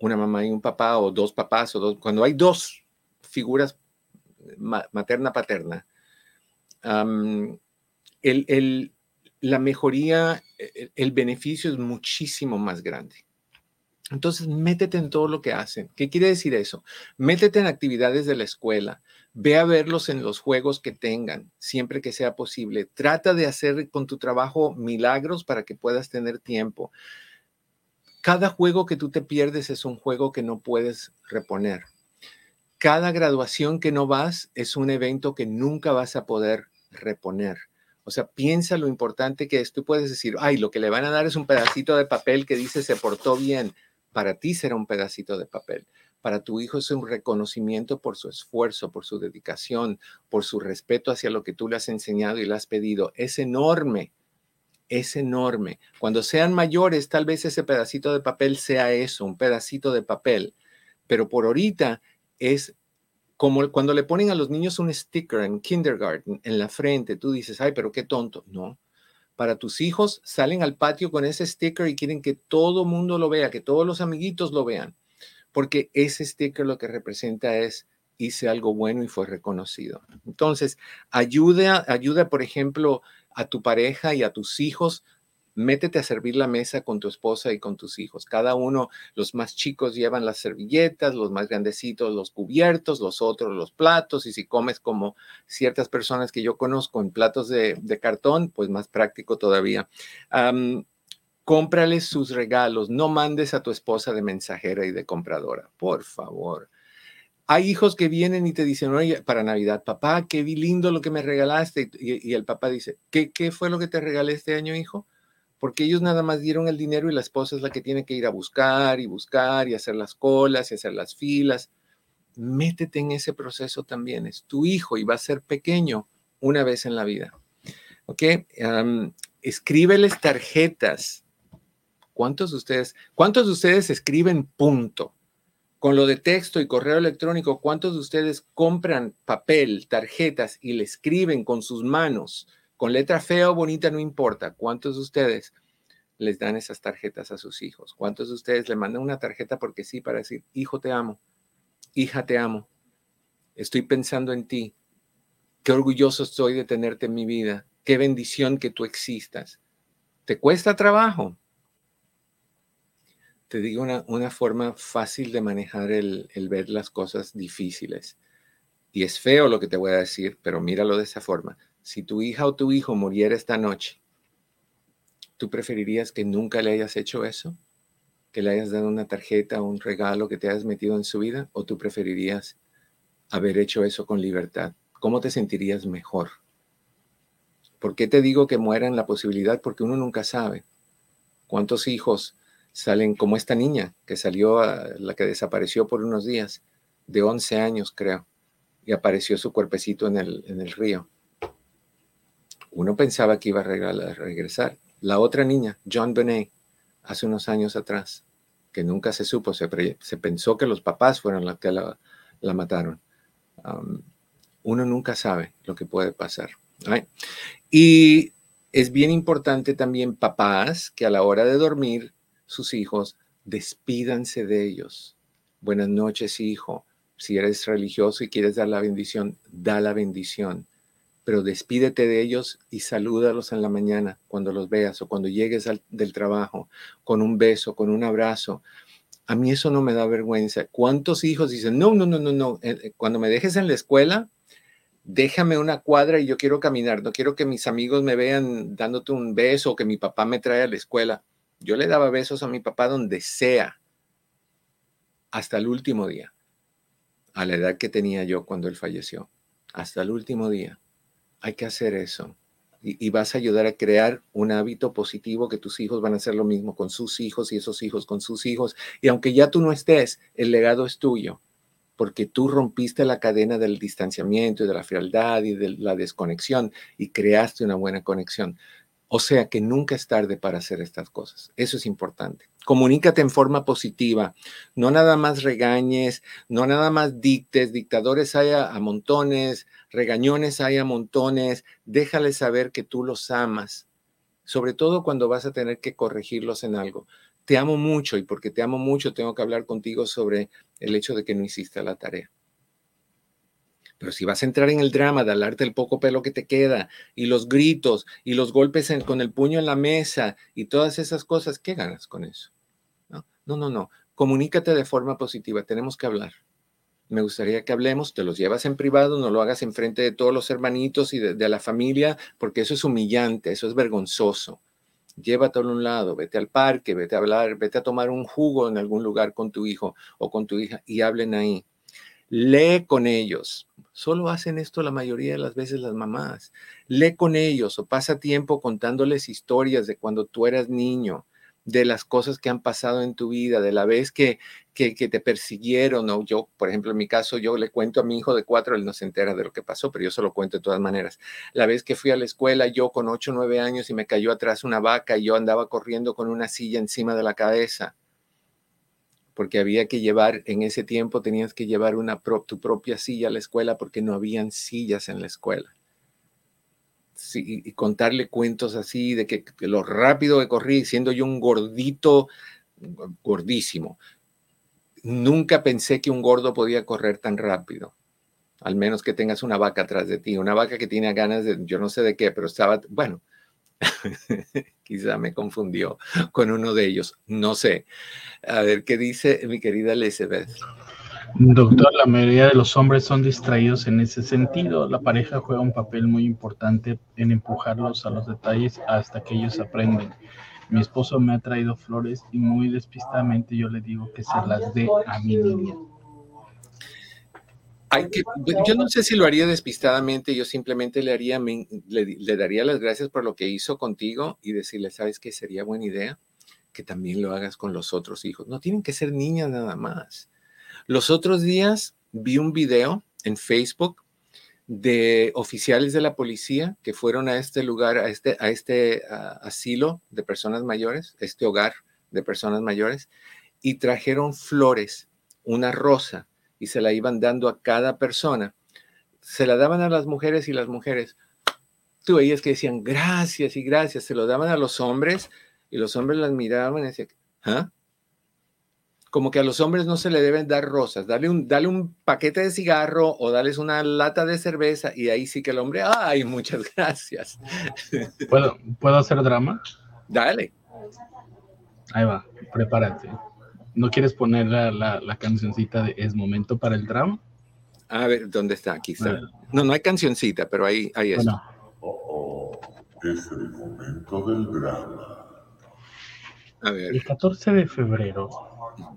una mamá y un papá, o dos papás, o dos, cuando hay dos figuras materna-paterna, la mejoría, e, el beneficio es muchísimo más grande. Entonces, métete en todo lo que hacen. ¿Qué quiere decir eso? Métete en actividades de la escuela. Ve a verlos en los juegos que tengan, siempre que sea posible. Trata de hacer con tu trabajo milagros para que puedas tener tiempo. Cada juego que tú te pierdes es un juego que no puedes reponer. Cada graduación que no vas es un evento que nunca vas a poder reponer. O sea, piensa lo importante que es. Tú puedes decir, ay, lo que le van a dar es un pedacito de papel que dice se portó bien para ti será un pedacito de papel. Para tu hijo es un reconocimiento por su esfuerzo, por su dedicación, por su respeto hacia lo que tú le has enseñado y le has pedido. Es enorme, es enorme. Cuando sean mayores, tal vez ese pedacito de papel sea eso, un pedacito de papel. Pero por ahorita es como cuando le ponen a los niños un sticker en kindergarten en la frente, tú dices, ay, pero qué tonto. No, para tus hijos, salen al patio con ese sticker y quieren que todo mundo lo vea, que todos los amiguitos lo vean, porque ese sticker lo que representa es hice algo bueno y fue reconocido. Entonces, ayuda, ayuda, por ejemplo, a tu pareja y a tus hijos métete a servir la mesa con tu esposa y con tus hijos. Cada uno, los más chicos llevan las servilletas, los más grandecitos los cubiertos, los otros los platos, y si comes como ciertas personas que yo conozco en platos de, cartón, pues más práctico todavía. cómprales sus regalos, no mandes a tu esposa de mensajera y de compradora, por favor. Hay hijos que vienen y te dicen, oye, para Navidad, papá, qué lindo lo que me regalaste. Y, el papá dice, ¿qué, ¿qué fue lo que te regalé este año, hijo? Porque ellos nada más dieron el dinero y la esposa es la que tiene que ir a buscar y buscar y hacer las colas y hacer las filas. Métete en ese proceso también. Es tu hijo y va a ser pequeño una vez en la vida. ¿Ok? escríbeles tarjetas. ¿Cuántos de ustedes, cuántos de ustedes escriben punto? Con lo de texto y correo electrónico, ¿cuántos de ustedes compran papel, tarjetas y le escriben con sus manos? Con letra fea o bonita, no importa. ¿Cuántos de ustedes les dan esas tarjetas a sus hijos? ¿Cuántos de ustedes le mandan una tarjeta porque sí para decir, hijo, te amo? hija, te amo. Estoy pensando en ti. Qué orgulloso estoy de tenerte en mi vida. Qué bendición que tú existas. ¿Te cuesta trabajo? Te digo una, una forma fácil de manejar el, el ver las cosas difíciles. Y es feo lo que te voy a decir, pero míralo de esa forma. Si tu hija o tu hijo muriera esta noche, ¿tú preferirías que nunca le hayas hecho eso? ¿Que le hayas dado una tarjeta o un regalo que te hayas metido en su vida? ¿O tú preferirías haber hecho eso con libertad? ¿Cómo te sentirías mejor? ¿Por qué te digo que mueran la posibilidad? Porque uno nunca sabe cuántos hijos salen como esta niña que salió, la que desapareció por unos días, de 11 años creo, y apareció su cuerpecito en el, en el río. Uno pensaba que iba a regresar. La otra niña, John Benet, hace unos años atrás, que nunca se supo, se, pensó que los papás fueron los que la, la mataron. Um, uno nunca sabe lo que puede pasar. Y es bien importante también, papás, que a la hora de dormir, sus hijos, despídanse de ellos. Buenas noches, hijo. Si eres religioso y quieres dar la bendición, da la bendición. Pero despídete de ellos y salúdalos en la mañana cuando los veas o cuando llegues del trabajo, con un beso, con un abrazo. A mí eso no me da vergüenza. ¿Cuántos hijos dicen, no, no, no, no, no, eh, eh, cuando me dejes en la escuela, déjame una cuadra y yo quiero caminar, no quiero que mis amigos me vean dándote un beso o que mi papá me trae a la escuela. Yo le daba besos a mi papá donde sea, hasta el último día, a la edad que tenía yo cuando él falleció, hasta el último día. Hay que hacer eso. Y, vas a ayudar a crear un hábito positivo que tus hijos van a hacer lo mismo con sus hijos y esos hijos con sus hijos. Y aunque ya tú no estés, el legado es tuyo porque tú rompiste la cadena del distanciamiento y de la frialdad y de la desconexión y creaste una buena conexión. O sea que nunca es tarde para hacer estas cosas. Eso es importante. Comunícate en forma positiva. No nada más regañes, no nada más dictes. Dictadores hay a, montones, regañones hay a montones. Déjales saber que tú los amas. Sobre todo cuando vas a tener que corregirlos en algo te amo mucho y porque te amo mucho tengo que hablar contigo sobre el hecho de que no hiciste la tarea. Pero si vas a entrar en el drama de hablarte el poco pelo que te queda y los gritos y los golpes con el puño en la mesa y todas esas cosas, ¿qué ganas con eso? No, no, no, no. Comunícate de forma positiva. Tenemos que hablar. Me gustaría que hablemos, te los llevas en privado, no lo hagas en frente de todos los hermanitos y de, de la familia, porque eso es humillante, eso es vergonzoso llévatelo a un lado, vete al parque, vete a hablar, vete a tomar un jugo en algún lugar con tu hijo o con tu hija y hablen ahí. Lee con ellos. Solo hacen esto la mayoría de las veces las mamás. Lee con ellos o pasa tiempo contándoles historias de cuando tú eras niño de las cosas que han pasado en tu vida, de la vez que, que, te persiguieron, o yo, por ejemplo, en mi caso, yo le cuento a mi hijo de cuatro, él no se entera de lo que pasó, pero yo se lo cuento de todas maneras. La vez que fui a la escuela, yo con ocho, nueve años y me cayó atrás una vaca y yo andaba corriendo con una silla encima de la cabeza, porque había que llevar, en ese tiempo tenías que llevar una, tu propia silla a la escuela porque no habían sillas en la escuela y contarle cuentos así de que, lo rápido que corrí, siendo yo un gordito, gordísimo. Nunca pensé que un gordo podía correr tan rápido, al menos que tengas una vaca atrás de ti, una vaca que tiene ganas de, yo no sé de qué, pero estaba, bueno, *laughs* quizá me confundió con uno de ellos, no sé. A ver, ¿qué dice mi querida Elizabeth? Doctor, la mayoría de los hombres son distraídos en ese sentido. La pareja juega un papel muy importante en empujarlos a los detalles hasta que ellos aprenden. Mi esposo me ha traído flores y muy despistadamente yo le digo que se las dé a mi niña. Hay que, yo no sé si lo haría despistadamente, yo simplemente le, haría, le, le daría las gracias por lo que hizo contigo y decirle, ¿sabes qué sería buena idea? Que también lo hagas con los otros hijos. No tienen que ser niñas nada más los otros días vi un video en Facebook de oficiales de la policía que fueron a este lugar, a este, a este asilo de personas mayores, este hogar de personas mayores, y trajeron flores, una rosa, y se la iban dando a cada persona. Se la daban a las mujeres y las mujeres, tú veías que decían gracias y gracias, se lo daban a los hombres y los hombres las miraban y decían, ¿ah? como que a los hombres no se le deben dar rosas. Dale un, dale un paquete de cigarro o dales una lata de cerveza y ahí sí que el hombre, ay, muchas gracias. ¿Puedo, ¿puedo hacer drama? Dale. Ahí va, prepárate. ¿No quieres poner la, la, cancioncita de Es momento para el drama? A ver, ¿dónde está? Aquí está. No, no hay cancioncita, pero ahí, ahí está. Oh, es el momento del drama. A ver. El 14 de febrero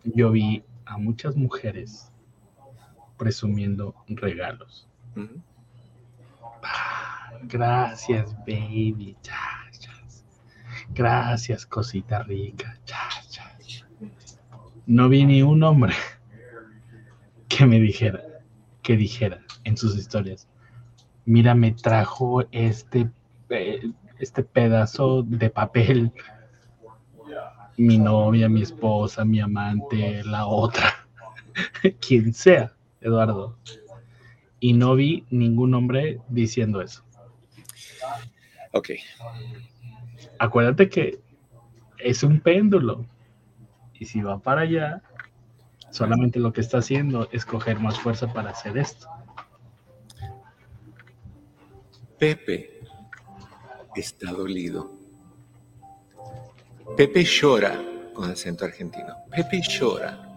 yo vi a muchas mujeres presumiendo regalos. Ah, gracias, baby. Gracias, cosita rica. No vi ni un hombre *laughs* que me dijera, que dijera en sus historias, mira, me trajo este, este pedazo de papel mi novia, mi esposa, mi amante, la otra, *laughs* quien sea, Eduardo. Y no vi ningún hombre diciendo eso. Ok. Acuérdate que es un péndulo. Y si va para allá, solamente lo que está haciendo es coger más fuerza para hacer esto. Pepe está dolido. Pepe llora con acento argentino. Pepe llora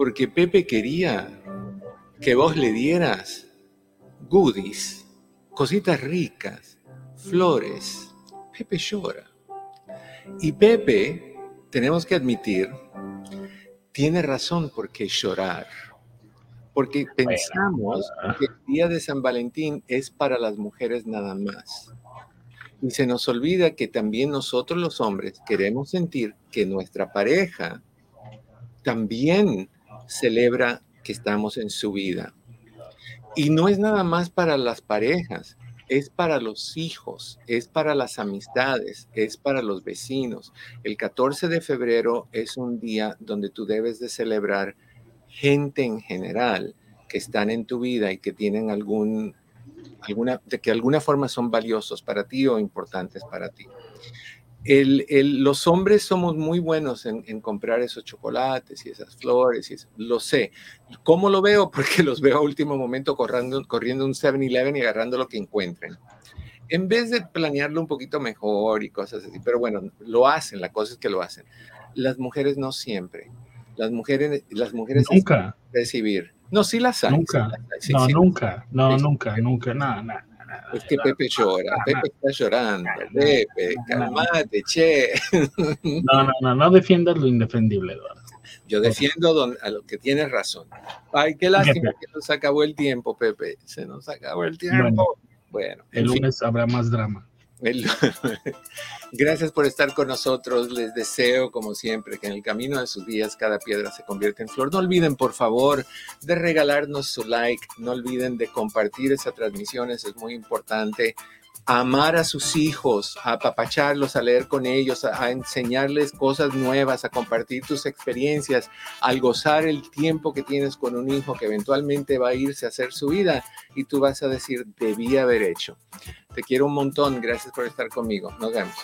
porque Pepe quería que vos le dieras goodies, cositas ricas, flores. Pepe llora. Y Pepe, tenemos que admitir, tiene razón por qué llorar. Porque pensamos que el día de San Valentín es para las mujeres nada más. Y se nos olvida que también nosotros los hombres queremos sentir que nuestra pareja también celebra que estamos en su vida. Y no es nada más para las parejas, es para los hijos, es para las amistades, es para los vecinos. El 14 de febrero es un día donde tú debes de celebrar gente en general que están en tu vida y que tienen algún alguna, de que alguna forma son valiosos para ti o importantes para ti. Los hombres somos muy buenos en, comprar esos chocolates y esas flores, y lo sé. ¿Cómo lo veo? *laughs* Porque los veo a último momento corriendo, corriendo un 7-Eleven y agarrando lo que encuentren. En vez de planearlo un poquito mejor y cosas así, pero bueno, lo hacen, la cosa es que lo hacen. Las mujeres no siempre. Las mujeres, las mujeres nunca recibir. No, sí las hay. Nunca. no, nunca. No, nunca, nunca. No, no. Es que Pepe llora, Pepe está llorando, Pepe, calmate, che. *laughs* No, no, no, no defiendas lo indefendible, Eduardo. Yo defiendo a lo que tienes razón. Ay, qué lástima que nos acabó el tiempo, Pepe. Se nos acabó el tiempo. Bueno, el lunes habrá más drama. *laughs* Gracias por estar con nosotros. Les deseo, como siempre, que en el camino de sus días cada piedra se convierta en flor. No olviden, por favor, de regalarnos su like. No olviden de compartir esa transmisión. Eso es muy importante amar a sus hijos, a apapacharlos, a leer con ellos, a, enseñarles cosas nuevas, a compartir tus experiencias, al gozar el tiempo que tienes con un hijo que eventualmente va a irse a hacer su vida y tú vas a decir, debí haber hecho. Te quiero un montón, gracias por estar conmigo. Nos vemos.